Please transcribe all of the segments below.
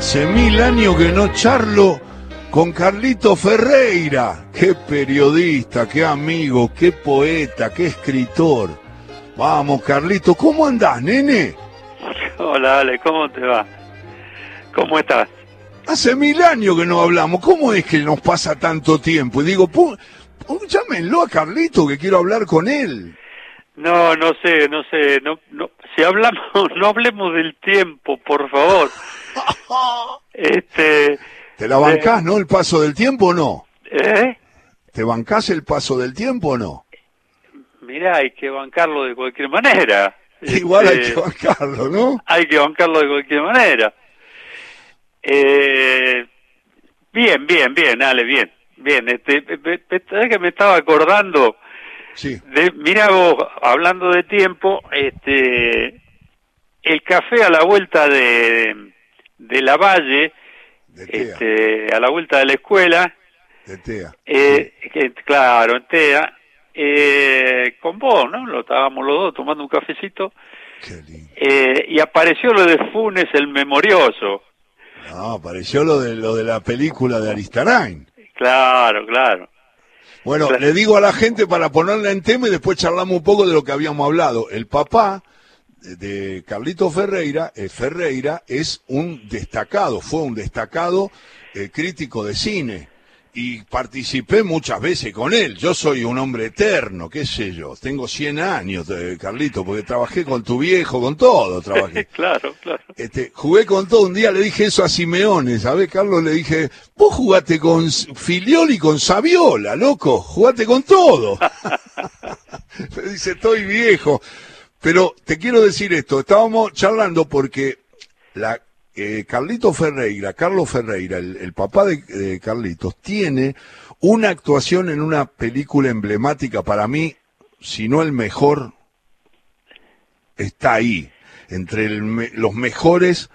Hace mil años que no charlo con Carlito Ferreira. Qué periodista, qué amigo, qué poeta, qué escritor. Vamos, Carlito, ¿cómo andás, nene? Hola, Ale, ¿cómo te va? ¿Cómo estás? Hace mil años que no hablamos. ¿Cómo es que nos pasa tanto tiempo? Y digo, pu- pu- llámenlo a Carlito que quiero hablar con él. No, no sé, no sé, no, no, si hablamos, no hablemos del tiempo, por favor. Este, ¿Te la bancás, no? ¿El paso del tiempo o no? ¿eh? ¿Te bancás el paso del tiempo o no? Mirá, hay que bancarlo de cualquier manera. Igual hay Este, que bancarlo, ¿no? hay que bancarlo de cualquier manera. Eh, bien, bien, bien, Ale, bien, bien. Este, me- me- me- ¿sabés que me estaba acordando? Sí. De, mira vos, hablando de tiempo, este, el café a la vuelta de, de la Valle, De este, a la vuelta de la escuela, De TEA. eh, que, claro, en TEA, eh, con vos, ¿no? Lo estábamos los dos tomando un cafecito, Qué lindo. eh, y apareció lo de Funes el Memorioso. No, apareció lo de, lo de la película de Aristarain. Claro, claro. Bueno, Claro. le digo a la gente para ponerla en tema y después charlamos un poco de lo que habíamos hablado. El papá de- Carlito Ferreira, eh, Ferreira, es un destacado, fue un destacado eh, crítico de cine y participé muchas veces con él. Yo soy un hombre eterno, qué sé yo, tengo 100 años, eh, Carlito, porque trabajé con tu viejo, con todo trabajé. claro, claro. Este, jugué con todo. Un día le dije eso a Simeone, ¿sabes, Carlos? Le dije, vos jugaste con Filiol y con Saviola, loco, jugaste con todo. Me dice, estoy viejo. Pero te quiero decir esto, estábamos charlando porque la, eh, Carlito Ferreira, Carlos Ferreira, el, papá de, Carlitos, tiene una actuación en una película emblemática para mí, si no el mejor, está ahí, entre los mejores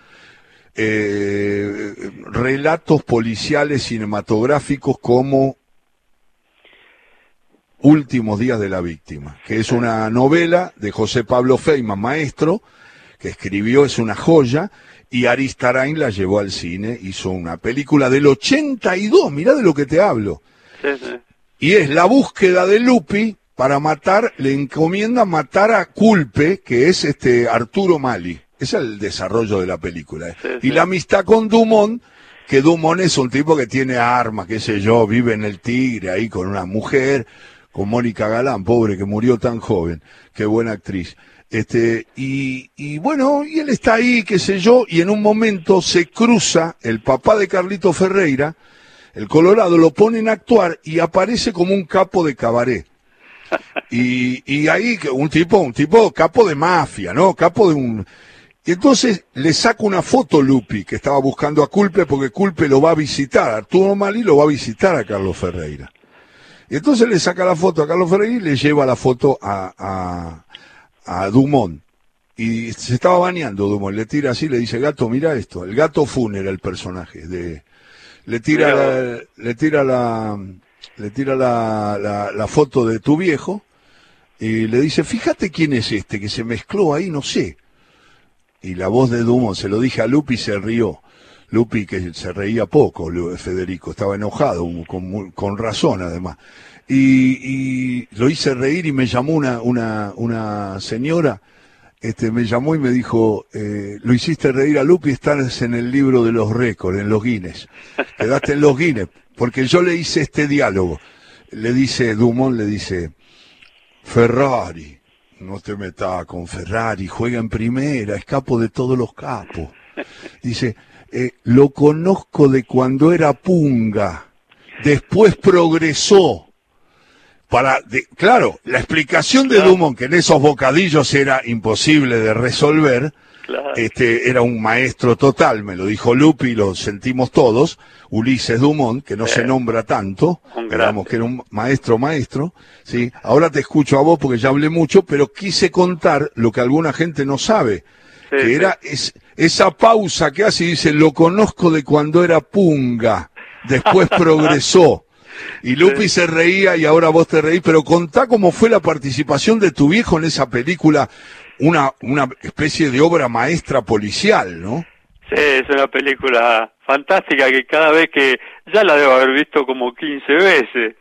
eh, relatos policiales cinematográficos como Últimos días de la víctima, que es una novela de José Pablo Feynman, maestro, que escribió, es una joya, y Aristarain la llevó al cine, hizo una película del 82, mirá de lo que te hablo. Sí, sí. Y es la búsqueda de Lupi para matar, le encomienda matar a Culpe, que es este Arturo Mali. Es el desarrollo de la película. ¿eh? Sí, y la amistad con Dumont, que Dumont es un tipo que tiene armas, qué sé yo, vive en el Tigre ahí con una mujer, con Mónica Galán, pobre que murió tan joven, qué buena actriz. Este, y, y bueno, y él está ahí, qué sé yo, y en un momento se cruza el papá de Carlito Ferreira, el Colorado lo ponen a actuar y aparece como un capo de cabaret. Y, y ahí un tipo, un tipo capo de mafia, ¿no? Capo de un. Y entonces le saca una foto Lupi, que estaba buscando a Culpe, porque Culpe lo va a visitar, Arturo Malí lo va a visitar a Carlos Ferreira. Y entonces le saca la foto a Carlos Ferreira y le lleva la foto a, a, a Dumont. Y se estaba bañando Dumont, le tira así, le dice, gato, mira esto. El gato Fun era el personaje de, le tira la, le tira la le tira la, la, la foto de tu viejo y le dice fíjate quién es este que se mezcló ahí no sé y la voz de Dumont se lo dije a Lupi y se rió Lupi que se reía poco Federico estaba enojado con, razón además y, lo hice reír y me llamó una una señora este, me llamó y me dijo, eh, lo hiciste reír a Lupi, estás en el libro de los récords, en los Guinness. Quedaste en los Guinness, porque yo le hice este diálogo. Le dice, Dumont le dice, Ferrari, no te metas con Ferrari, juega en primera, es capo de todos los capos. Dice, eh, lo conozco de cuando era punga, después progresó. Para, de- claro, la explicación de Claro. Dumont, que en esos bocadillos era imposible de resolver, Claro. este, era un maestro total, me lo dijo Lupi, lo sentimos todos, Ulises Dumont, que no se nombra tanto, digamos que era un maestro maestro, ¿sí? Ahora te escucho a vos porque ya hablé mucho, pero quise contar lo que alguna gente no sabe, Sí, que era es, esa pausa que hace y dice, lo conozco de cuando era punga, después progresó. Y Lupi se reía y ahora vos te reís, pero contá cómo fue la participación de tu viejo en esa película, una, una especie de obra maestra policial, ¿no? Sí, es una película fantástica que cada vez que ya la debo haber visto como 15 veces.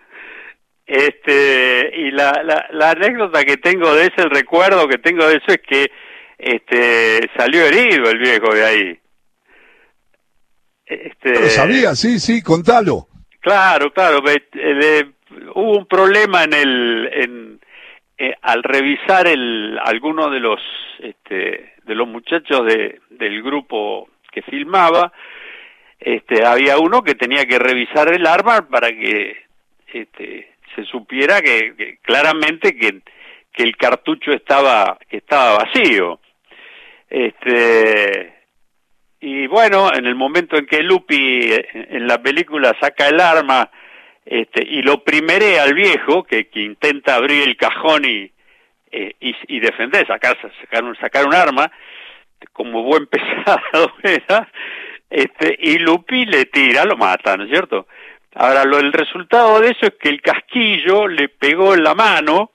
Este, y la, la, la anécdota que tengo de ese, el recuerdo que tengo de eso es que este salió herido el viejo de ahí. Este, Lo sabía, sí, sí, contalo. Claro, claro, hubo un problema en el, en, eh, al revisar el, alguno de los, este, de los muchachos de, del grupo que filmaba, este, había uno que tenía que revisar el arma para que este, se supiera que, claramente que, que, el cartucho estaba que estaba vacío. Este, y bueno, en el momento en que Lupi en la película saca el arma este, y lo primere al viejo que, que intenta abrir el cajón y, eh, y, y, defender, sacar, sacar, un, sacar un arma, como buen pesado era, este, y Lupi le tira, lo mata, ¿no es cierto? Ahora, lo, el resultado de eso es que el casquillo le pegó en la mano,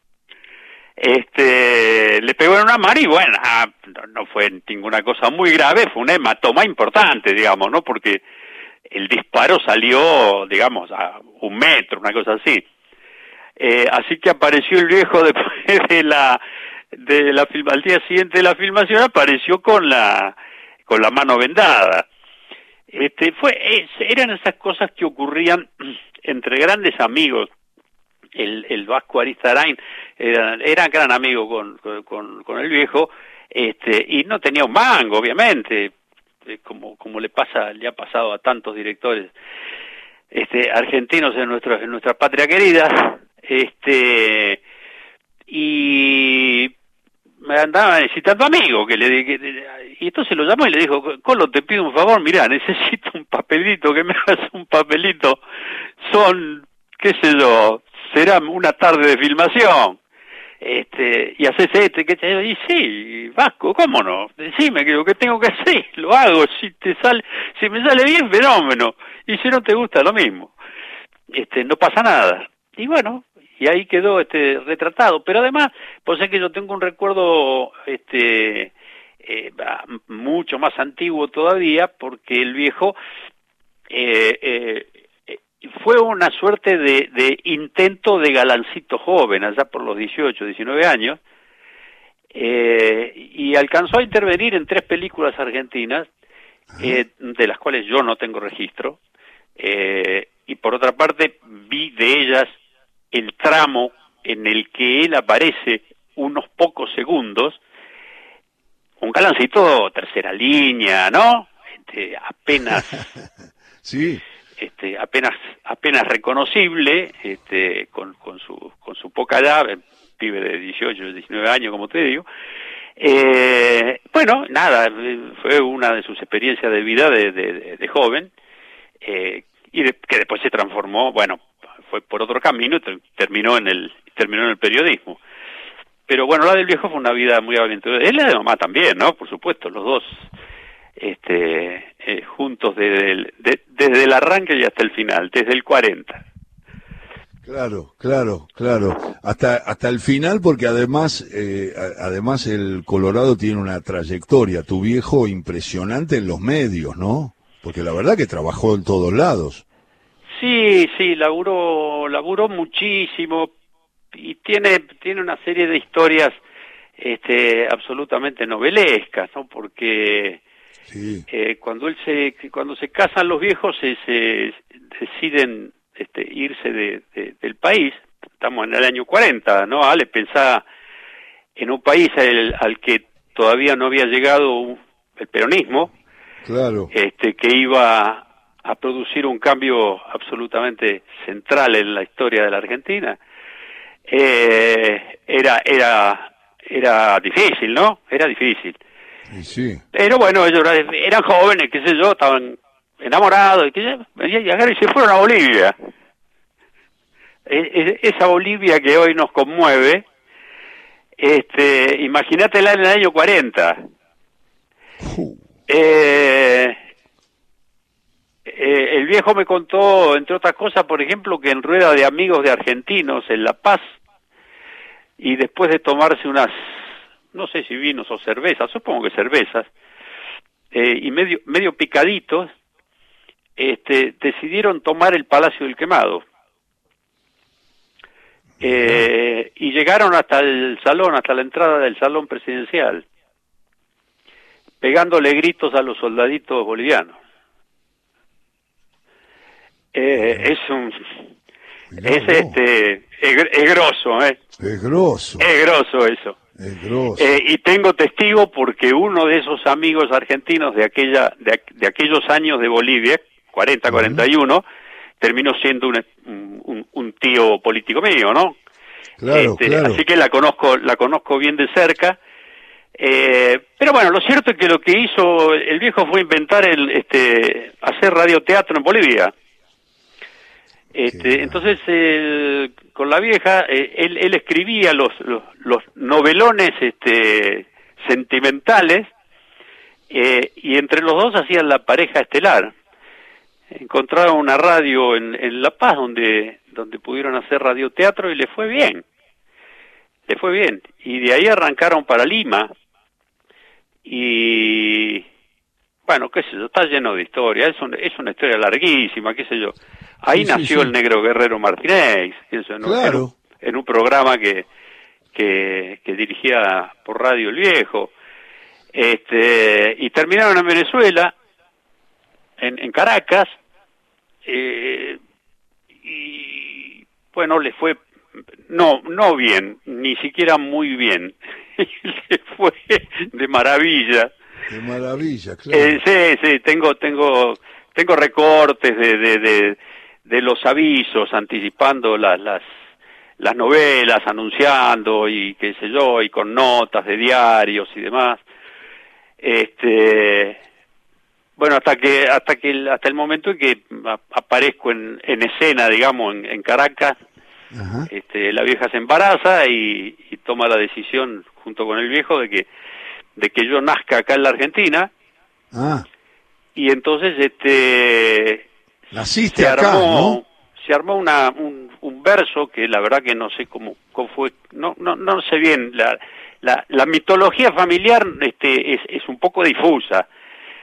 este, le pegó en una mano y bueno, ah, no, fue ninguna cosa muy grave, fue un hematoma importante, digamos, ¿no? Porque el disparo salió, digamos, a un metro, una cosa así. Eh, así que apareció el viejo después de la de la al día siguiente de la filmación apareció con la con la mano vendada este fue eran esas cosas que ocurrían entre grandes amigos el, el Vasco Aristarain era, era gran amigo con, con, con el viejo este y no tenía un mango obviamente eh, como como le pasa le ha pasado a tantos directores este argentinos en nuestro en nuestra patria querida este y me andaba necesitando amigo que le que, y entonces lo llamó y le dijo Colo te pido un favor mira necesito un papelito que me hagas un papelito son qué sé yo será una tarde de filmación. Este y haces este que te y sí Vasco cómo no decime que lo que tengo que hacer lo hago si te sale si me sale bien fenómeno. Y si no te gusta lo mismo. Este no pasa nada. Y bueno y ahí quedó este retratado. Pero además pues es que yo tengo un recuerdo este eh, mucho más antiguo todavía porque el viejo eh, eh, fue una suerte de, de, intento de galancito joven allá por los 18 19 años eh, y alcanzó a intervenir en tres películas argentinas eh, de las cuales yo no tengo registro eh, y por otra parte vi de ellas el tramo en el que él aparece unos pocos segundos, un galancito tercera línea, ¿no? Este, apenas, sí, este, apenas, apenas reconocible, este, con, con su, con su poca edad, pibe de 18, 19 años, como te digo. Eh, bueno, nada, fue una de sus experiencias de vida de, de, de joven, eh, y que después se transformó, bueno, fue por otro camino terminó en el terminó en el periodismo. Pero bueno, la del viejo fue una vida muy aventurera. Él la de mamá también, ¿no? Por supuesto, los dos este, eh, juntos desde el, desde el arranque y hasta el final, desde el 40. Claro, claro, claro. Hasta hasta el final, porque además, eh, además el Colorado tiene una trayectoria. Tu viejo impresionante en los medios, ¿no? Porque la verdad que trabajó en todos lados. Sí, sí, laburó, laburó muchísimo y tiene, tiene una serie de historias este, absolutamente novelescas, ¿no? Porque eh, cuando él se, cuando se casan los viejos se, se deciden este, irse de, del país, estamos en el año 40, ¿no? Ale pensaba en un país al, al que todavía no había llegado el peronismo, claro. este, que iba a producir un cambio absolutamente central en la historia de la Argentina, eh, era, era, era difícil, ¿no? Era difícil. Sí. Pero bueno, ellos eran jóvenes, qué sé yo, estaban enamorados, y, que, y se fueron a Bolivia. E, e, esa Bolivia que hoy nos conmueve, este, imagínatela en el año 40. Eh, eh, el viejo me contó, entre otras cosas, por ejemplo, que en rueda de amigos de argentinos en La Paz, y después de tomarse unas, no sé si vinos o cervezas, supongo que cervezas, eh, y medio, medio picaditos, este, decidieron tomar el Palacio del Quemado. Eh, y llegaron hasta el salón, hasta la entrada del salón presidencial, pegándole gritos a los soldaditos bolivianos. Eh, es un es este es, grosso, ¿eh? Es grosso. Es grosso eso. Eh, y tengo testigo porque uno de esos amigos argentinos de aquella de, de aquellos años de Bolivia, 40, 41, terminó siendo un, un, tío político mío, ¿no? Claro, este, claro. Así que la conozco, la conozco bien de cerca. Eh, pero bueno, lo cierto es que lo que hizo el viejo fue inventar el, este, hacer radioteatro en Bolivia. Este, entonces, con la vieja, eh, él, él, escribía los, los, los, novelones este, sentimentales eh, y entre los dos hacían la pareja estelar. Encontraron una radio en, en La Paz donde, donde pudieron hacer radioteatro y le fue bien. Le fue bien. Y de ahí arrancaron para Lima. Y bueno, qué sé yo, está lleno de historia, es, es una historia larguísima, qué sé yo. Ahí nació el negro guerrero Martínez, en, claro. en, un programa que, que, que, dirigía por radio el viejo. Este, y terminaron en Venezuela, en, en Caracas, eh, y bueno, le fue no, no bien, ni siquiera muy bien. le fue de maravilla. De maravilla, claro. Eh, sí, sí, tengo, tengo, tengo recortes de, de, de, de los avisos anticipando las, las, las novelas, anunciando y qué sé yo, y con notas de diarios y demás. Este, bueno, hasta que, hasta que, hasta el momento en que aparezco en, en escena, digamos, en, en Caracas, Ajá. este, la vieja se embaraza y, y, toma la decisión junto con el viejo de que de que yo nazca acá en la Argentina. Ah. y entonces este naciste se acá armó, ¿no? se armó una un, un, verso que la verdad que no sé cómo, cómo fue no no no sé bien. La la, la mitología familiar este es, es un poco difusa.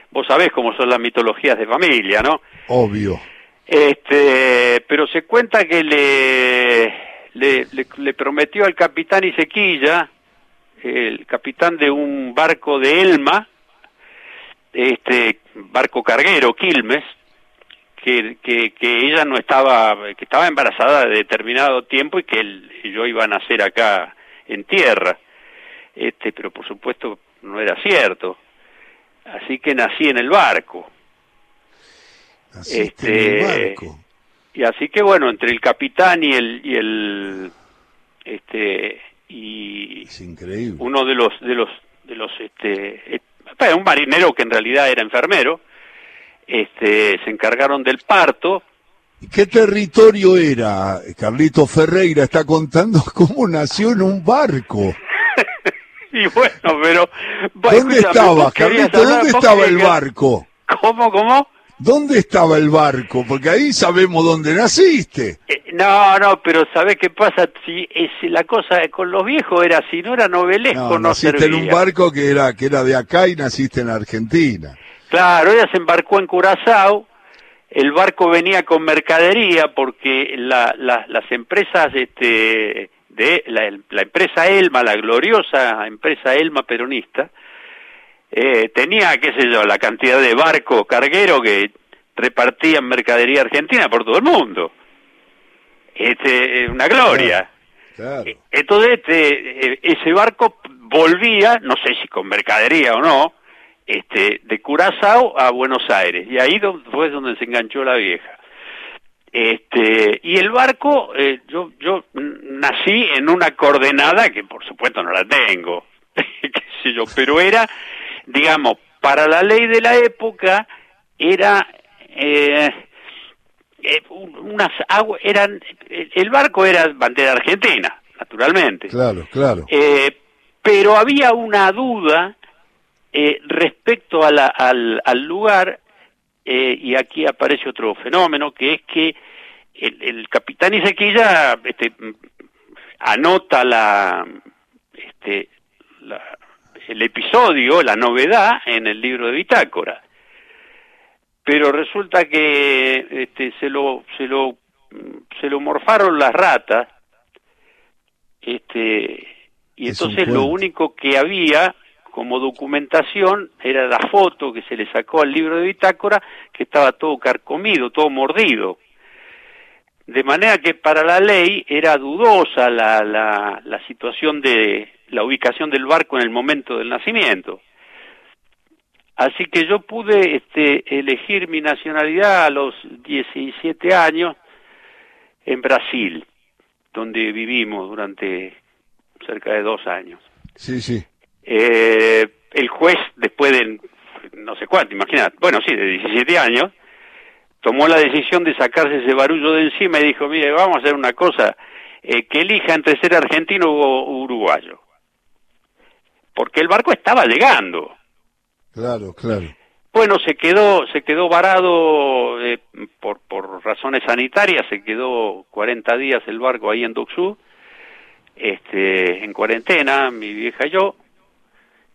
Vos sabés cómo son las mitologías de familia no obvio. Este, pero se cuenta que le, le, le, le prometió al capitán Isequilla, el capitán de un barco de Elma, este barco carguero, Quilmes, que, que, que ella no estaba, que estaba embarazada de determinado tiempo y que él, yo iba a nacer acá en tierra. Este, pero por supuesto no era cierto. Así que nací en el barco este y así que bueno entre el capitán y el y el este y es increíble uno de los de los de los este un marinero que en realidad era enfermero este se encargaron del parto ¿Y qué territorio era? Carlito Ferreira está contando cómo nació en un barco. y bueno, pero... ¿Dónde estaba, Carlito? ¿Dónde estaba el barco? ¿Cómo, cómo? ¿Dónde estaba el barco? Porque ahí sabemos dónde naciste. Eh, no, no, pero ¿sabés qué pasa? Si, si la cosa con los viejos era, si no era novelesco, no, no naciste servía. en un barco que era, que era de acá y naciste en Argentina. Claro, ella se embarcó en Curazao, el barco venía con mercadería porque la, la, las empresas, este, de la, la empresa Elma, la gloriosa empresa Elma peronista, eh, tenía, qué sé yo, la cantidad de barcos cargueros que repartían mercadería argentina por todo el mundo. Este, una gloria. Claro, claro. Entonces, este, ese barco volvía, no sé si con mercadería o no, este, de Curazao a Buenos Aires. Y ahí fue donde se enganchó la vieja. Este, y el barco, eh, yo, yo nací en una coordenada que por supuesto no la tengo, qué sé yo, pero era digamos, para la ley de la época era eh, eh, unas aguas, eran, el barco era bandera argentina, naturalmente. Claro, claro. Eh, pero había una duda eh, respecto a la, al, al, lugar, eh, y aquí aparece otro fenómeno, que es que el, el capitán Isequilla este, anota la, este, la el episodio, la novedad, en el libro de bitácora. Pero resulta que este, se lo se lo se lo morfaron las ratas, este, y entonces lo único que había como documentación era la foto que se le sacó al libro de bitácora, que estaba todo carcomido, todo mordido. De manera que para la ley era dudosa la, la, la situación de la ubicación del barco en el momento del nacimiento. Así que yo pude este, elegir mi nacionalidad a los 17 años en Brasil, donde vivimos durante cerca de dos años. Sí, sí. Eh, el juez, después de no sé cuánto, imagínate, bueno, sí, de 17 años, tomó la decisión de sacarse ese barullo de encima y dijo, mire, vamos a hacer una cosa, eh, que elija entre ser argentino o uruguayo. Porque el barco estaba llegando. Claro, claro. Bueno, se quedó, se quedó varado eh, por, por razones sanitarias, se quedó 40 días el barco ahí en Doxú, este, en cuarentena, mi vieja y yo,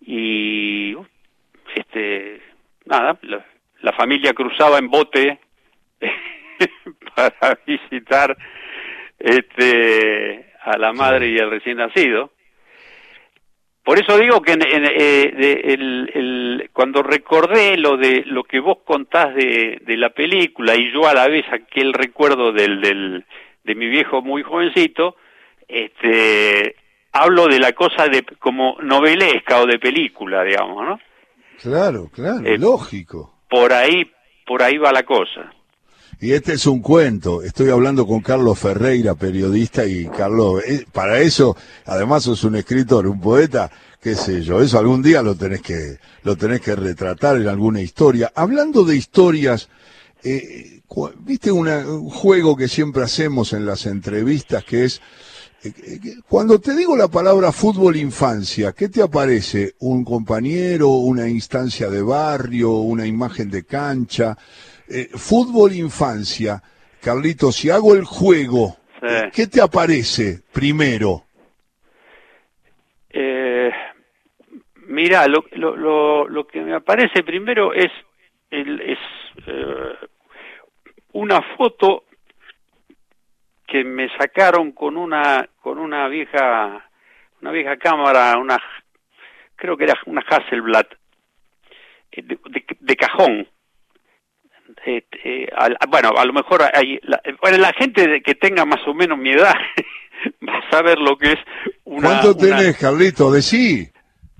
y este, nada, la, familia cruzaba en bote para visitar este, a la madre y al recién nacido por eso digo que eh, cuando recordé lo de lo que vos contás de, la película y yo a la vez aquel recuerdo del, del, de mi viejo muy jovencito, este, hablo de la cosa de como novelesca o de película, digamos, ¿no? Claro, claro, eh, lógico. Por ahí, por ahí va la cosa. Y este es un cuento. Estoy hablando con Carlos Ferreira, periodista, y Carlos, eh, para eso, además sos un escritor, un poeta, qué sé yo, eso algún día lo tenés que, lo tenés que retratar en alguna historia. Hablando de historias, eh, viste un juego que siempre hacemos en las entrevistas que es, eh, cuando te digo la palabra fútbol infancia, ¿qué te aparece? ¿Un compañero, una instancia de barrio, una imagen de cancha? Eh, fútbol infancia, Carlito, si hago el juego, ¿qué te aparece primero? Eh, mira, lo, lo, lo, que me aparece primero es, el, es eh, una foto que me sacaron con una con una vieja una vieja cámara, una creo que era una Hasselblad de cajón este, bueno, a lo mejor hay, la, bueno, la gente que tenga más o menos mi edad va a saber lo que es una... ¿Cuánto tenés, Carlito? Decí.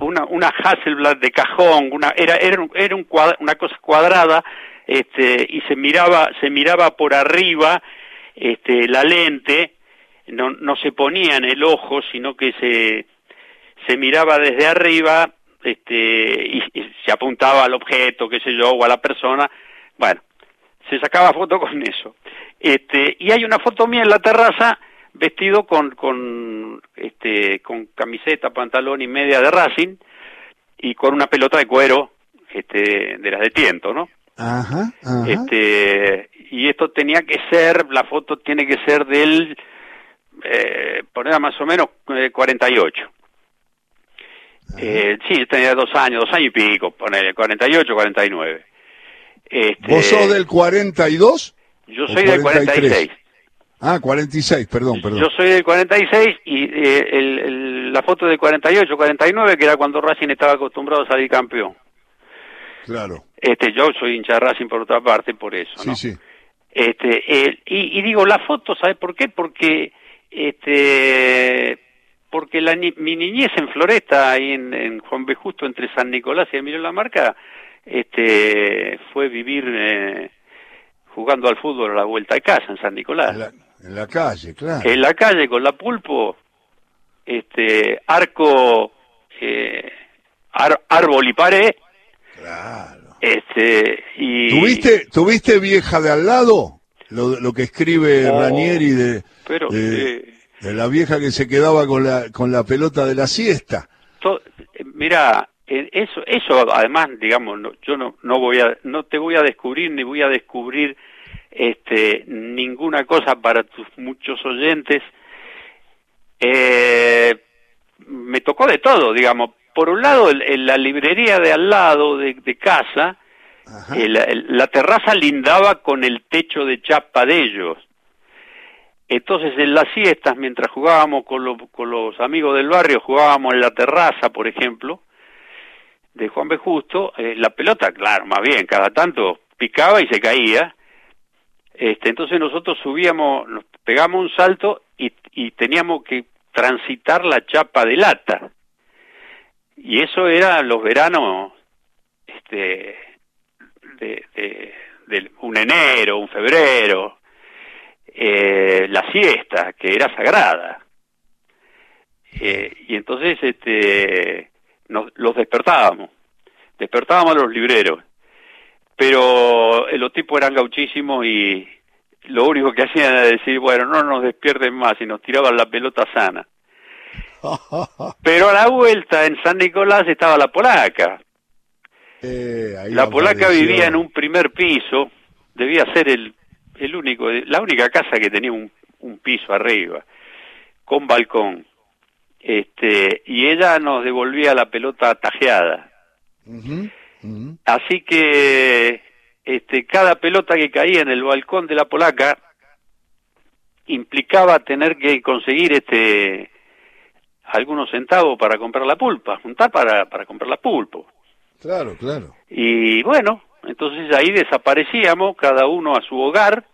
Una, una Hasselblad de cajón, una, era, era, era un una cosa cuadrada, este, y se miraba, se miraba por arriba, este, la lente, no, no se ponía en el ojo, sino que se, se miraba desde arriba, este, y, y se apuntaba al objeto, qué sé yo, o a la persona, bueno, se sacaba foto con eso. Este, y hay una foto mía en la terraza vestido con, con, este, con camiseta, pantalón y media de Racing y con una pelota de cuero este, de las de tiento, ¿no? Ajá, Este, y esto tenía que ser, la foto tiene que ser del, eh, poner más o menos 48. Eh, sí, tenía dos años, dos años y pico, poner 48, 49. Este, ¿Vos sos del 42? Yo soy del 46. Ah, 46, perdón, perdón. Yo soy del 46 y eh, el, la foto del 48, 49, que era cuando Racing estaba acostumbrado a salir campeón. Claro. Este, yo soy hincha de Racing por otra parte, por eso, ¿no? Sí, sí. Este, y, y, digo, la foto, ¿sabes por qué? Porque, este, porque la, mi niñez en Floresta, ahí en, en Juan B. Justo, entre San Nicolás y Emilio La Marca, este, fue vivir eh, jugando al fútbol a la vuelta de casa en San Nicolás. En la, calle, claro. En la calle con la pulpo, este, arco, eh, árbol y pared. Claro. Este, y... ¿Tuviste, ¿Tuviste vieja de al lado? Lo, lo que escribe Ranieri de, pero, de, la vieja que se quedaba con la, con la pelota de la siesta. mira, eso, eso además, digamos, yo no, no voy a, no te voy a descubrir ni voy a descubrir este, ninguna cosa para tus muchos oyentes. Eh, me tocó de todo, digamos, por un lado, en la librería de al lado de, casa, la terraza lindaba con el techo de chapa de ellos. Entonces en las siestas, mientras jugábamos con, con los amigos del barrio, jugábamos en la terraza, por ejemplo, de Juan B. Justo, eh, la pelota, claro, más bien, cada tanto picaba y se caía. Este, entonces nosotros subíamos, nos pegamos un salto y, y teníamos que transitar la chapa de lata. Y eso era los veranos este, de, de un enero, un febrero, eh, la siesta, que era sagrada. Eh, y entonces este, nos, los despertábamos, despertábamos a los libreros. Pero eh, los tipos eran gauchísimos y lo único que hacían era decir, bueno, no nos despierten más y nos tiraban la pelota sana. Pero a la vuelta en San Nicolás estaba la polaca. la polaca vivía en un primer piso, debía ser el el único, la única casa que tenía un, un piso arriba, con balcón. Este, y ella nos devolvía la pelota tajeada. Así que este, cada pelota que caía en el balcón de la polaca implicaba tener que conseguir este algunos centavos para comprar la pulpa, juntar para, para comprar la pulpo. Claro, claro. Y bueno, entonces ahí desaparecíamos, cada uno a su hogar,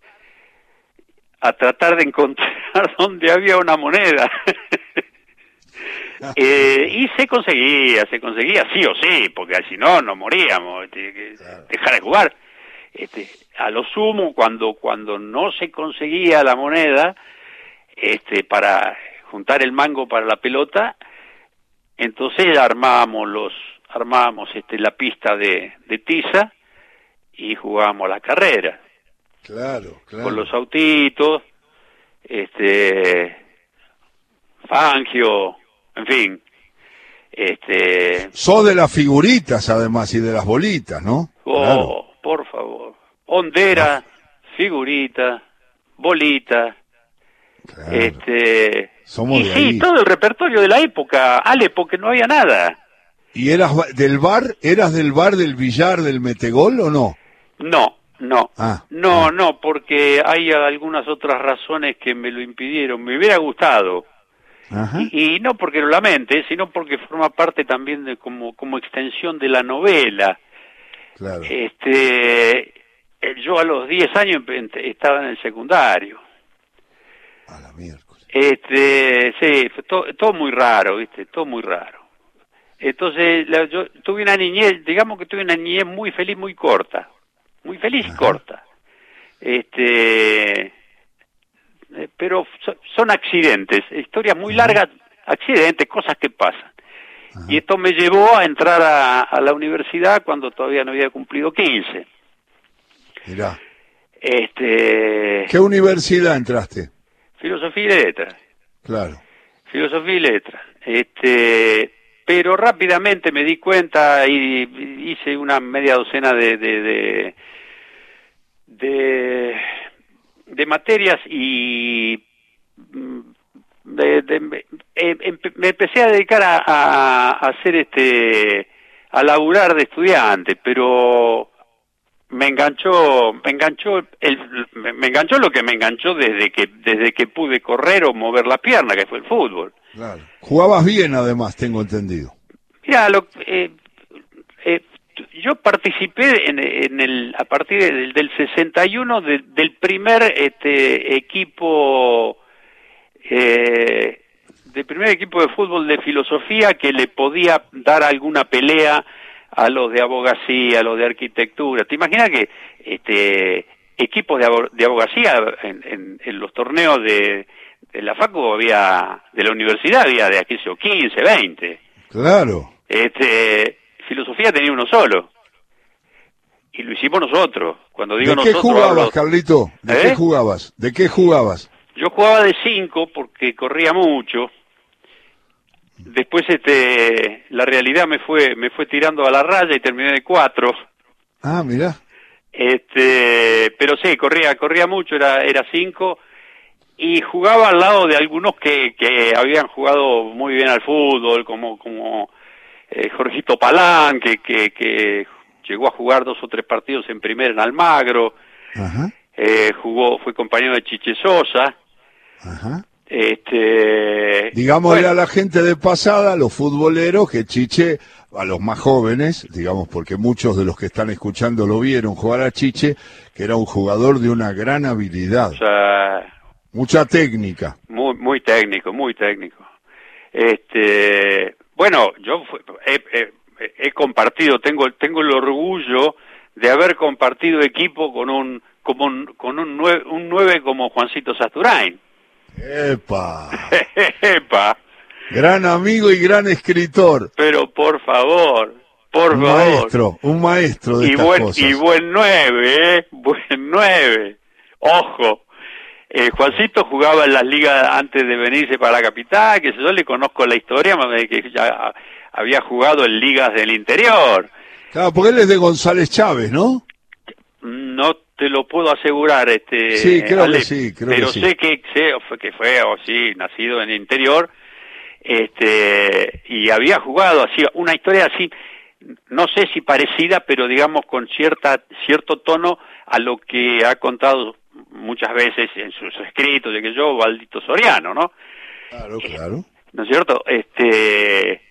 a tratar de encontrar dónde había una moneda. eh, y se conseguía, se conseguía sí o sí, porque si no, no moríamos, este, dejar de jugar. Este, a lo sumo, cuando, cuando no se conseguía la moneda, este, para juntar el mango para la pelota, entonces armábamos los, armábamos este, la pista de, de tiza y jugábamos la carrera. Claro, claro. Con los autitos, este, Fangio, en fin. Este. Sos de las figuritas, además, y de las bolitas, ¿no? Oh, por favor. Hondera, figurita, bolita. Este. Somos y sí, todo el repertorio de la época, Ale, porque no había nada. ¿Y eras del bar? ¿Eras del bar del billar del metegol o no? No, no, ah, no, ah. no, porque hay algunas otras razones que me lo impidieron. Me hubiera gustado. Y, no porque lo lamente, sino porque forma parte también de como, como extensión de la novela. Claro. Este, eh, yo a los 10 años estaba en el secundario. A la miércoles. Este, sí, todo, todo muy raro, ¿viste? Todo muy raro. Entonces, yo tuve una niñez, digamos que tuve una niñez muy feliz, muy corta muy feliz y corta. Este, eh, pero son accidentes, historias muy largas, accidentes, cosas que pasan. Y esto me llevó a entrar a, la universidad cuando todavía no había cumplido 15. Mirá. Este, ¿Qué universidad entraste? Filosofía y letras. Claro. Filosofía y letras. Este, pero rápidamente me di cuenta y hice una media docena de, de, de, de, materias y mm, me empecé a dedicar a, a, hacer este a laburar de estudiante pero me enganchó me enganchó el, me enganchó lo que me enganchó desde que desde que pude correr o mover la pierna que fue el fútbol claro. jugabas bien además tengo entendido mira lo eh, eh, yo participé en, el a partir del, del 61 del primer este equipo eh, del primer equipo de fútbol de filosofía que le podía dar alguna pelea a los de abogacía, a los de arquitectura. ¿Te imaginas que este equipos de, abogacía en, en, los torneos de, de la facu había de la universidad había de aquello 15, 20? Claro. Este filosofía tenía uno solo. Y lo hicimos nosotros. Cuando digo ¿De qué jugabas, Carlito? ¿De qué ¿Eh? jugabas? ¿De qué jugabas? Yo jugaba de cinco porque corría mucho. Después este la realidad me fue me fue tirando a la raya y terminé de cuatro. Ah, mira. Este, pero sí, corría corría mucho, era era cinco y jugaba al lado de algunos que, que habían jugado muy bien al fútbol, como como eh, Jorgito Palán, que, que, que llegó a jugar dos o tres partidos en primera en Almagro, Ajá, eh, jugó, fue compañero de Chiche Sosa, ajá. este, Digámosle bueno, a la gente de pasada, a los futboleros, que Chiche, a los más jóvenes, digamos, porque muchos de los que están escuchando lo vieron jugar a Chiche, que era un jugador de una gran habilidad, o sea, mucha técnica. muy, muy técnico, muy técnico. Este, bueno, yo he, he- he compartido, tengo, tengo el orgullo de haber compartido equipo con un, como un, con un nueve, un nueve como Juancito Sasturain. ¡Epa! Epa, Gran amigo y gran escritor. pero por favor, por un favor. maestro, un maestro de y estas buen cosas. y buen nueve, ¿eh? Buen nueve. Ojo. Eh, Juancito jugaba en las ligas antes de venirse para la capital, que yo le conozco la historia, que ya había jugado en ligas del interior. Claro, porque él es de González Chávez, ¿no? No te lo puedo asegurar, este. Sí, creo Ale, que sí, creo pero que sí. sé que sé fue que fue o sí nacido en el interior, este y había jugado así una historia así, no sé si parecida, pero digamos con cierta cierto tono a lo que ha contado muchas veces en sus escritos de que yo Valdito Soriano, ¿no? Claro, claro. ¿no es cierto? Este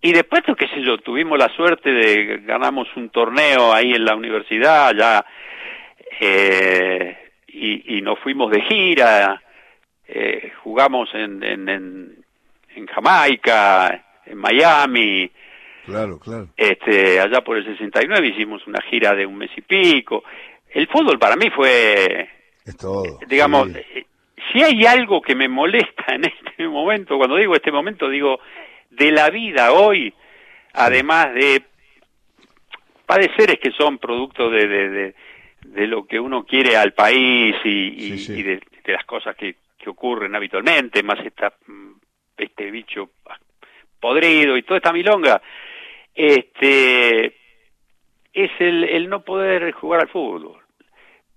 y después, qué sé yo, tuvimos la suerte de ganamos un torneo ahí en la universidad, ya eh, y, y nos fuimos de gira, eh, jugamos en, en, en, en Jamaica, en Miami, Claro, claro. este, allá por el 69 hicimos una gira de un mes y pico. El fútbol para mí fue Es todo. digamos, sí. eh, si hay algo que me molesta en este momento, cuando digo este momento, digo de la vida hoy, además de padeceres que son producto de, de, de, de lo que uno quiere al país y, y- Sí, sí. y de, de las cosas que, que ocurren habitualmente, más esta, mm, este bicho podrido y toda esta milonga, este es el, el no poder jugar al fútbol.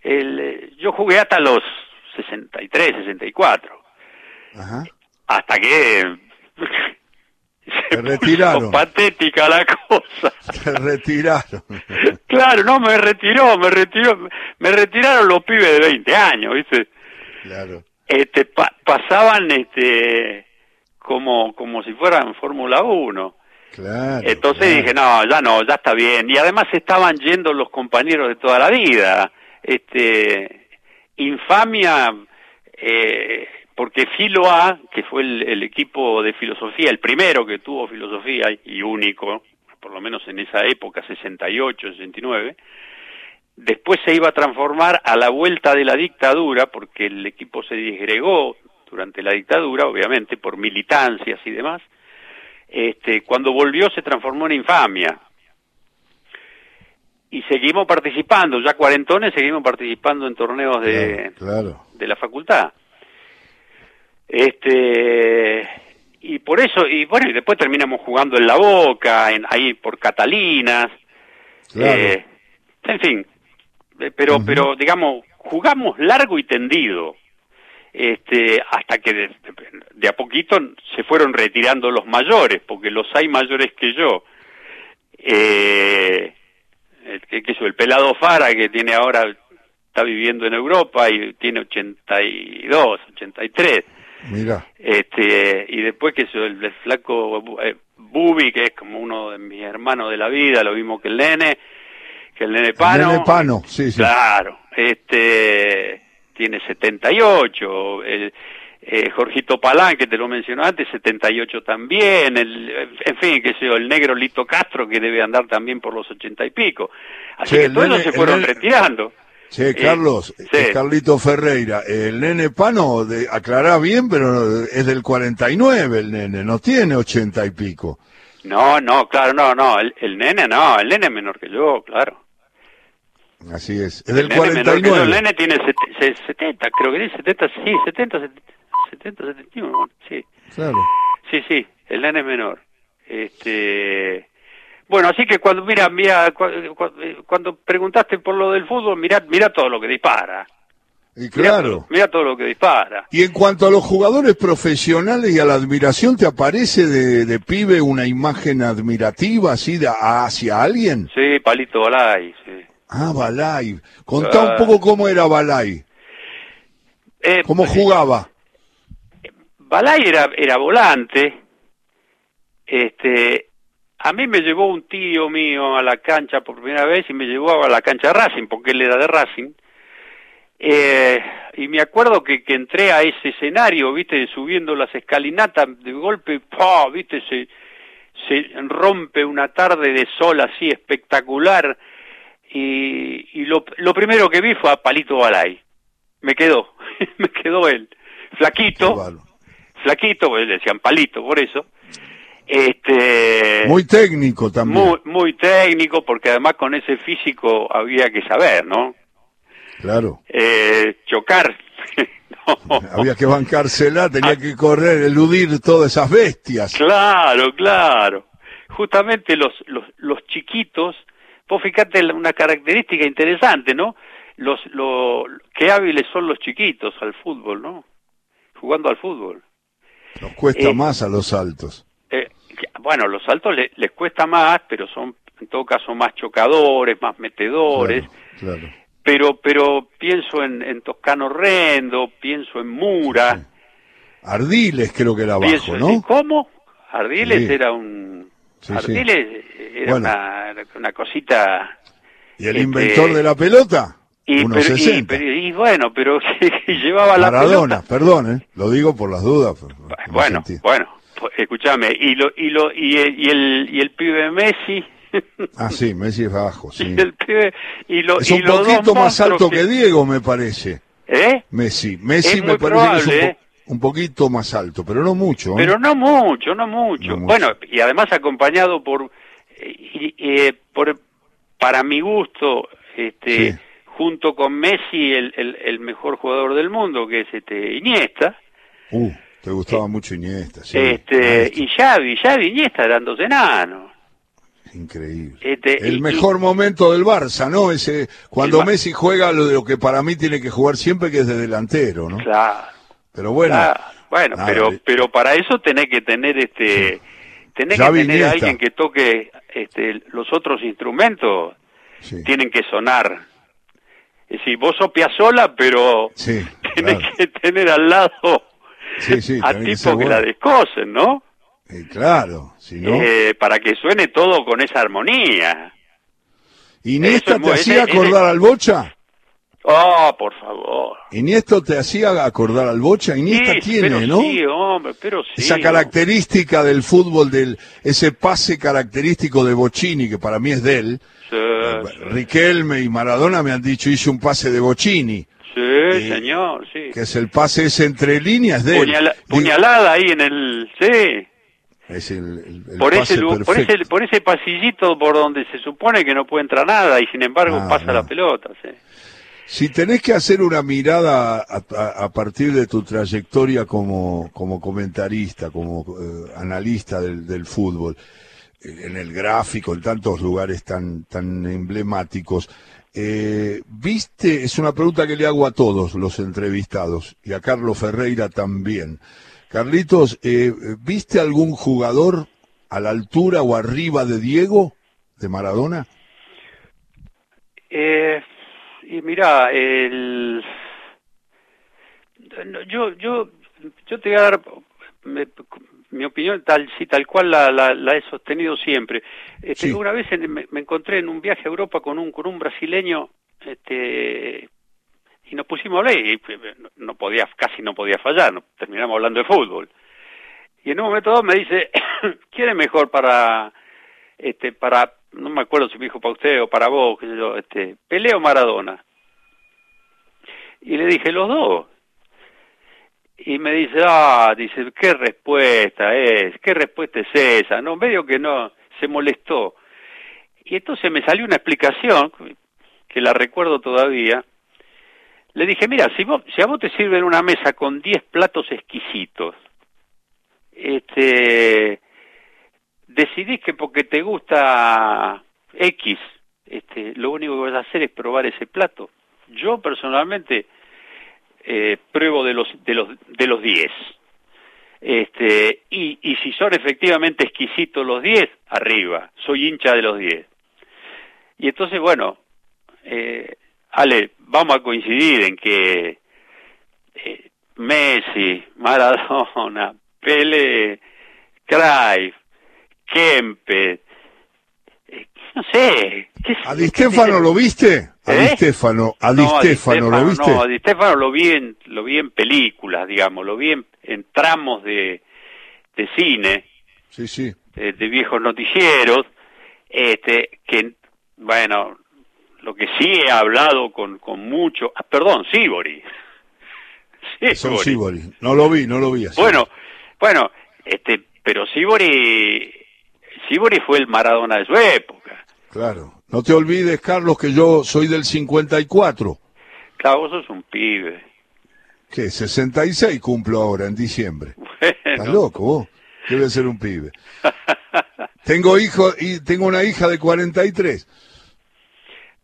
El, eh, yo jugué hasta los 63, 64, Ajá. hasta que Te se retiraron. puso patética la cosa. Te retiraron. Claro, no, me retiró, me retiró, me retiraron los pibes de 20 años, ¿viste? Claro. Este, pa- pasaban este como como si fueran Fórmula 1. Claro. Entonces claro. dije, no, ya no, ya está bien. Y además estaban yendo los compañeros de toda la vida. Este, infamia, eh, porque Filo A, que fue el, el equipo de filosofía, el primero que tuvo filosofía y único, por lo menos en esa época, 68, 69, después se iba a transformar a la vuelta de la dictadura, porque el equipo se disgregó durante la dictadura, obviamente, por militancias y demás, este, cuando volvió se transformó en infamia. Y seguimos participando, ya cuarentones, seguimos participando en torneos de, Claro, de la facultad. Este, y por eso, y bueno, y después terminamos jugando en La Boca, en, ahí por Catalinas, Claro. eh, en fin, eh, pero, pero digamos, jugamos largo y tendido, este, hasta que de, de a poquito se fueron retirando los mayores, porque los hay mayores que yo. Eh, el, que, el pelado Fara que tiene ahora, está viviendo en Europa y tiene 82, 83. Mira. Este, y después que el, el flaco eh, Bubi, que es como uno de mis hermanos de la vida, lo mismo que el nene, que el nene Pano. Nene Pano, sí, sí. Claro, este tiene 78, el eh, Jorgito Palán, que te lo mencionó antes, 78 también, el, en fin, qué sé yo, el negro Lito Castro, que debe andar también por los 80 y pico. Así que todos nene- se fueron nene- retirando. Eh, Carlos, sí. es Carlito Ferreira. El nene Pano, de, aclará bien, pero es del 49 el nene, no tiene 80 y pico. No, no, claro, no, no, el, el nene no, el nene es menor que yo, claro. Así es. Es El del nene menor que yo, el 49. nene tiene set- se- 70, creo que tiene 70, sí, 70, 70, 70 71, sí. Claro. Sí, sí, el nene es menor. Este, bueno, así que cuando mira, mira, cu- cu- cuando preguntaste por lo del fútbol, mira, mira todo lo que dispara. Y claro. Mira, todo lo que dispara. Y en cuanto a los jugadores profesionales y a la admiración, ¿te aparece de, de pibe una imagen admirativa así de, hacia alguien? Sí, Palito Balay, sí. Ah, Balay. Contá un poco cómo era Balay. Eh, ¿Cómo jugaba? Balay era, era volante. Este, a mí me llevó un tío mío a la cancha por primera vez y me llevó a la cancha de Racing, porque él era de Racing. Eh, y me acuerdo que, que entré a ese escenario, viste, subiendo las escalinatas, de golpe, ¡pah! viste, se, se rompe una tarde de sol así espectacular. Y, y lo, lo primero que vi fue a Palito Balay. Me quedó, me quedó él. Flaquito, flaquito, pues le decían Palito por eso. Este, muy técnico también. Muy, muy técnico, porque además con ese físico había que saber, ¿no? Claro. Eh, chocar. no. Había que bancársela, tenía que correr, eludir todas esas bestias. Claro, claro. Justamente los, los, los chiquitos, vos fíjate una característica interesante, ¿no? Los, lo, qué hábiles son los chiquitos al fútbol, ¿no? Jugando al fútbol. Nos cuesta eh, más a los altos. Eh, bueno, los altos les, les cuesta más, pero son en todo caso más chocadores, más metedores. Claro, claro pero pero pienso en, en Toscano Rendo, pienso en Mura. Sí, sí. Ardiles creo que era abajo, pienso, ¿no? ¿Cómo? Ardiles sí. era un... Ardiles era bueno. una, una, cosita... ¿Y el este... inventor de la pelota? Y, pero, y, pero, y, bueno, pero llevaba Maradona, la pelota. perdón, ¿eh? lo digo por las dudas. Bueno, bueno, pues, escúchame, y, lo, y, lo, y, y, el, y el pibe Messi Ah, sí, Messi es bajo, sí. Y el pibe, y lo, es y un poquito más alto que... que... Diego, me parece. ¿Eh? Messi. Messi es me parece probable, que es un, ¿eh? po un, poquito más alto, pero no mucho. ¿eh? Pero no mucho, no mucho. No mucho. Bueno, y además acompañado por, eh, eh, por para mi gusto, este, Sí. junto con Messi, el, el, el mejor jugador del mundo, que es este Iniesta. Uh, te gustaba mucho Iniesta, sí. este, y Xavi, Xavi Iniesta eran dos enanos. Increíble. Este, El y- mejor momento del Barça, ¿no? Ese cuando Messi juega lo de lo que para mí tiene que jugar siempre que es de delantero, ¿no? Claro. Pero bueno, Claro. Bueno, nada, pero eh. pero para eso tenés que tener este tenés Xavi que tener a alguien que toque este los otros instrumentos sí, tienen que sonar. Es decir, vos sos Piazzolla, pero sí, tenés claro. que tener al lado Sí, sí, a tenés que tipos que, bueno. la descosen, ¿no? Eh, claro, si no. Eh, para que suene todo con esa armonía. ¿Iniesta eso es te hacía ese- acordar al Bocha? Oh, por favor. ¿Iniesta te hacía acordar al Bocha? Iniesta Sí, tiene, pero ¿no? Sí, hombre, pero sí. Esa característica del fútbol, del ese pase característico de Bocini, que para mí es de él. Sí, Riquelme y Maradona me han dicho, hice un pase de Bocini, sí, señor, sí. que es el pase ese entre líneas de él. Puñala- puñalada ahí en el... Sí. Es el, el- el por pase ese, por ese por ese pasillito por donde se supone que no puede entrar nada y sin embargo Ah, pasa no. la pelota sí. Si tenés que hacer una mirada a, a- partir de tu trayectoria como, como comentarista, como eh, analista del, del fútbol, eh, en el gráfico, en tantos lugares tan, tan emblemáticos, eh, ¿viste? Es una pregunta que le hago a todos los entrevistados y a Carlos Ferreira también. Carlitos, eh, ¿viste algún jugador a la altura o arriba de Diego, de Maradona? Eh, y mira el yo yo yo te voy a dar me- mi opinión tal sí tal cual la, la, la he sostenido siempre. Este, Sí. una vez en- me, me encontré en un viaje a Europa con un con un brasileño este y nos pusimos a hablar y pues, no- no podía casi no podía fallar no- terminamos hablando de fútbol. Y en un momento dado me dice quién es mejor para este para no me acuerdo si me dijo para usted o para vos qué sé yo este Pelé o Maradona y le dije los dos. Y me dice ah dice qué respuesta es qué respuesta es esa no medio que no se molestó. Y entonces me salió una explicación que la recuerdo todavía. Le dije mira si vos, si a vos te sirven una mesa con 10 platos exquisitos este decidís que porque te gusta X, este, lo único que vas a hacer es probar ese plato. Yo personalmente eh, pruebo de los de los de los 10. Este, y, y si son efectivamente exquisitos los 10, arriba, soy hincha de los 10. Y entonces, bueno, eh, Ale, vamos a coincidir en que eh, Messi, Maradona, Pele, Cruyff, Kempes, eh, no sé. ¿qué, ¿A Di Stefano lo viste? A Di ¿Eh? Stefano, a Di No, a Di Stefano, ¿lo viste? No, a Di Stefano lo vi en, lo vi en películas, digamos, lo vi en, en tramos de, de cine, Sí, sí. de, de viejos noticieros, este, que, bueno, lo que sí he hablado con, con mucho, ah, perdón, Sibori. Son Sibori. No lo vi, no lo vi así. Bueno, bueno, este, pero Sibori, Sibori fue el Maradona de su época. Claro. No te olvides, Carlos, que yo soy del 54. Claro, vos sos un pibe. ¿Qué? 66 cumplo ahora, en diciembre. ¿Estás Bueno, loco vos? Debe ser un pibe. Tengo hijo y tengo una hija de 43.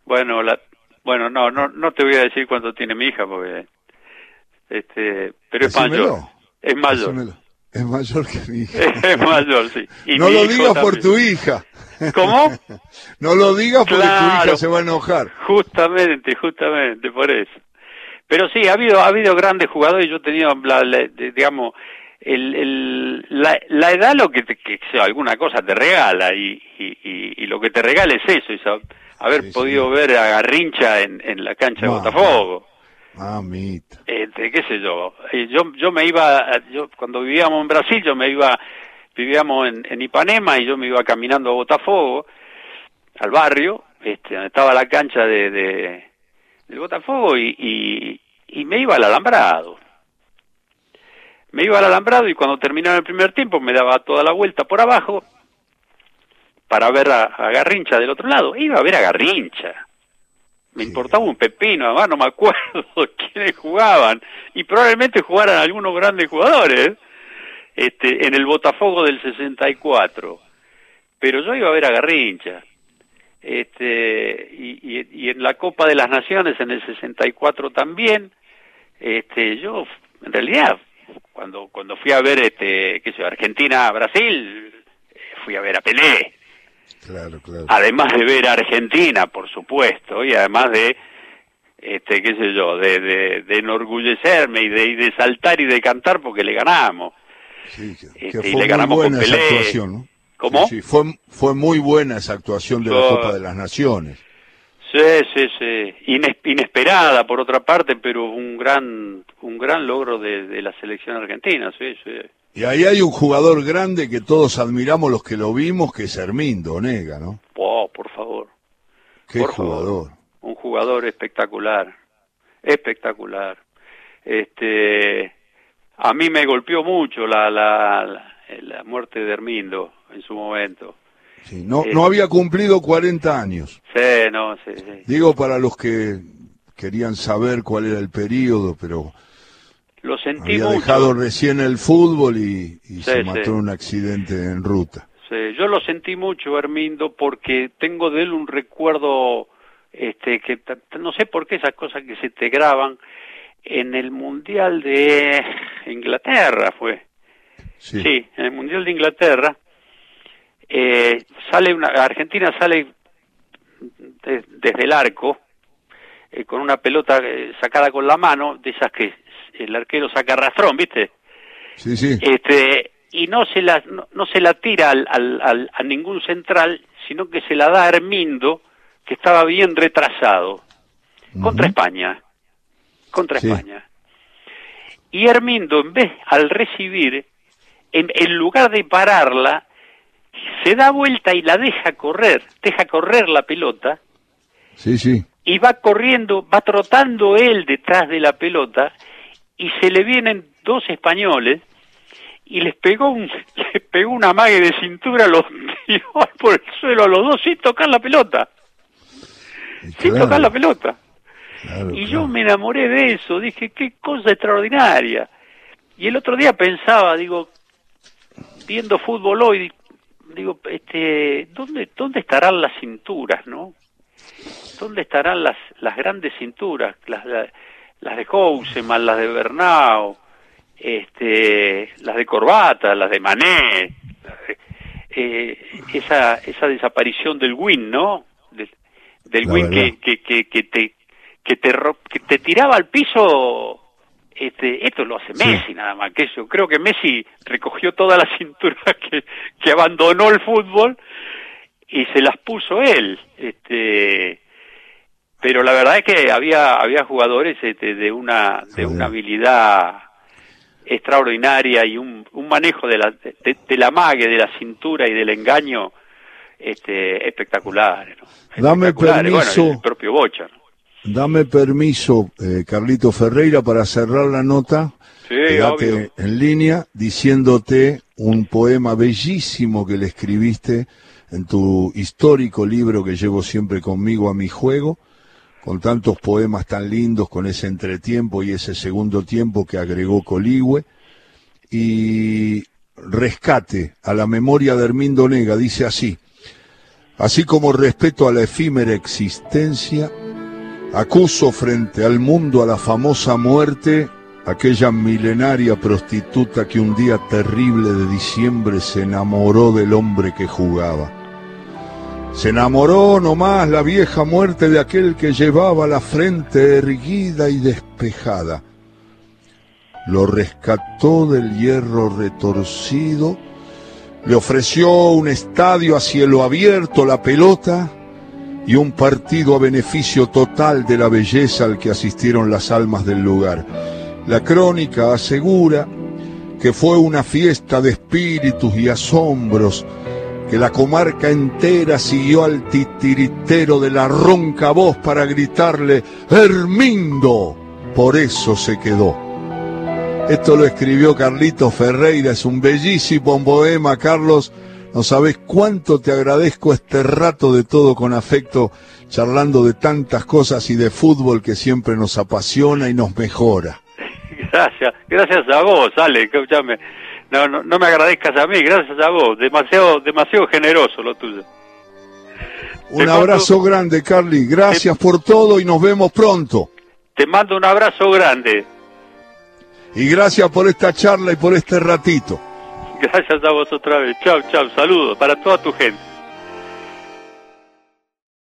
bueno, la, bueno, no, no, no te voy a decir cuánto tiene mi hija porque, este, pero es Decímelo. mayor, es mayor, Decímelo. Es mayor que mi hija. es mayor, sí. Y no lo digas por tu hija. ¿Cómo? No lo digas porque tu hija se va a enojar. Justamente, justamente, por eso. Pero sí, ha habido, ha habido grandes jugadores. Yo he tenido, la, digamos, el, el, la, la edad lo que, te, que alguna cosa te regala y, y, y- y lo que te regala es eso, es haber Sí, sí. podido ver a Garrincha en, en la cancha de Botafogo. Mamita. Este, qué sé yo. Eh, yo, yo me iba, yo cuando vivíamos en Brasil, yo me iba, vivíamos en, en Ipanema y yo me iba caminando a Botafogo, al barrio, este, donde estaba la cancha de, de del Botafogo y, y, me iba al alambrado. Me iba al alambrado y cuando terminaba el primer tiempo me daba toda la vuelta por abajo para ver a Garrincha del otro lado. Iba a ver a Garrincha. Me importaba un pepino, además no me acuerdo quiénes jugaban. Y probablemente jugaran algunos grandes jugadores este, en el Botafogo del 64. Pero yo iba a ver a Garrincha. Este, y, y- en la Copa de las Naciones en el 64 también. Este, yo, en realidad, cuando, cuando fui a ver, este, qué sé Argentina-Brasil, fui a ver a Pelé Claro, claro. además de ver a Argentina, por supuesto, y además de, este, qué sé yo, de, de, de enorgullecerme y de, y de saltar y de cantar porque le ganamos. Sí, que, que este, y fue le muy ganamos con buena esa Pelé. actuación, ¿no? ¿Cómo? Sí, sí, fue, fue muy buena esa actuación de la. Copa de las Naciones. Sí, sí, sí. Ines- inesperada, por otra parte, pero un gran, un gran logro de, de la selección argentina, sí, sí. Y ahí hay un jugador grande que todos admiramos los que lo vimos, que es Hermindo Onega, ¿no? Oh, por favor. Qué Por favor. jugador. un jugador espectacular, espectacular. Este, a mí me golpeó mucho la, la, la, la muerte de Hermindo en su momento. Sí, no, Eh. no había cumplido 40 años. Sí, no, sí, sí. Digo para los que querían saber cuál era el periodo, pero Lo sentí había mucho. dejado recién el fútbol y, y Sí, se mató en un accidente en ruta. Sí, yo lo sentí mucho, Hermindo, porque tengo de él un recuerdo, este, que no sé por qué esas cosas que se te graban en el Mundial de Inglaterra fue. Sí, Sí, en el Mundial de Inglaterra eh, sale una Argentina sale de- desde el arco eh, con una pelota eh, sacada con la mano, de esas que el arquero saca rastrón, ¿viste? sí, sí. Este y no se la no, no se la tira al, al- al- a ningún central, sino que se la da a Hermindo, que estaba bien retrasado contra. España, contra Sí. España. Y Hermindo, en vez, al recibir, en, en lugar de pararla, se da vuelta y la deja correr, deja correr la pelota, Sí, sí. y va corriendo, va trotando él detrás de la pelota, y se le vienen dos españoles, y les pegó un, les pegó una mague de cintura, los tiró por el suelo a los dos sin tocar la pelota, sin tocar la pelota. claro, Y claro. yo me enamoré de eso, dije, qué cosa extraordinaria. Y el otro día pensaba, digo, viendo fútbol hoy, digo, este, ¿dónde, dónde estarán las cinturas, no? ¿Dónde estarán las, las grandes cinturas? Las, la- las de Houseman, las de Bernau, este, las de Corbata, las de Manet, eh, esa, esa desaparición del win, ¿no? Del, del win que, que, que, que, te que te que te tiraba al piso este, esto lo hace Messi nada más que eso. Creo que Messi recogió toda la cintura que, que abandonó el fútbol y se las puso él. Este, pero la verdad es que había había jugadores este, de una de una habilidad extraordinaria y un, un manejo de la de, la mague, de la cintura y del engaño este espectacular. Dame permiso. el propio Bocha. Dame permiso, eh, Carlito Ferreira, para cerrar la nota. Sí, en línea diciéndote un poema bellísimo que le escribiste en tu histórico libro que llevo siempre conmigo a mi juego, con tantos poemas tan lindos, con ese entretiempo y ese segundo tiempo que agregó Coligüe. Y rescate a la memoria de Hermindo Nega, dice así, así como respeto a la efímera existencia, Acuso frente al mundo a la famosa muerte, aquella milenaria prostituta que un día terrible de diciembre se enamoró del hombre que jugaba. Se enamoró nomás la vieja muerte de aquel que llevaba la frente erguida y despejada. Lo rescató del hierro retorcido, le ofreció un estadio a cielo abierto, la pelota, y un partido a beneficio total de la belleza al que asistieron las almas del lugar. La crónica asegura que fue una fiesta de espíritus y asombros, que la comarca entera siguió al titiritero de la ronca voz para gritarle Hermindo. Por eso se quedó. Esto lo escribió Carlito Ferreira, es un bellísimo poema, Carlos, no sabes cuánto te agradezco este rato de todo con afecto, charlando de tantas cosas y de fútbol que siempre nos apasiona y nos mejora. Gracias, gracias a vos, Ale, escúchame. No, no, no me agradezcas a mí, gracias a vos, demasiado, demasiado generoso lo tuyo. Un abrazo grande, Carly, gracias por todo y nos vemos pronto. Te mando un abrazo grande. Y gracias por esta charla y por este ratito. Gracias a vos otra vez. Chao, chao. Saludos para toda tu gente.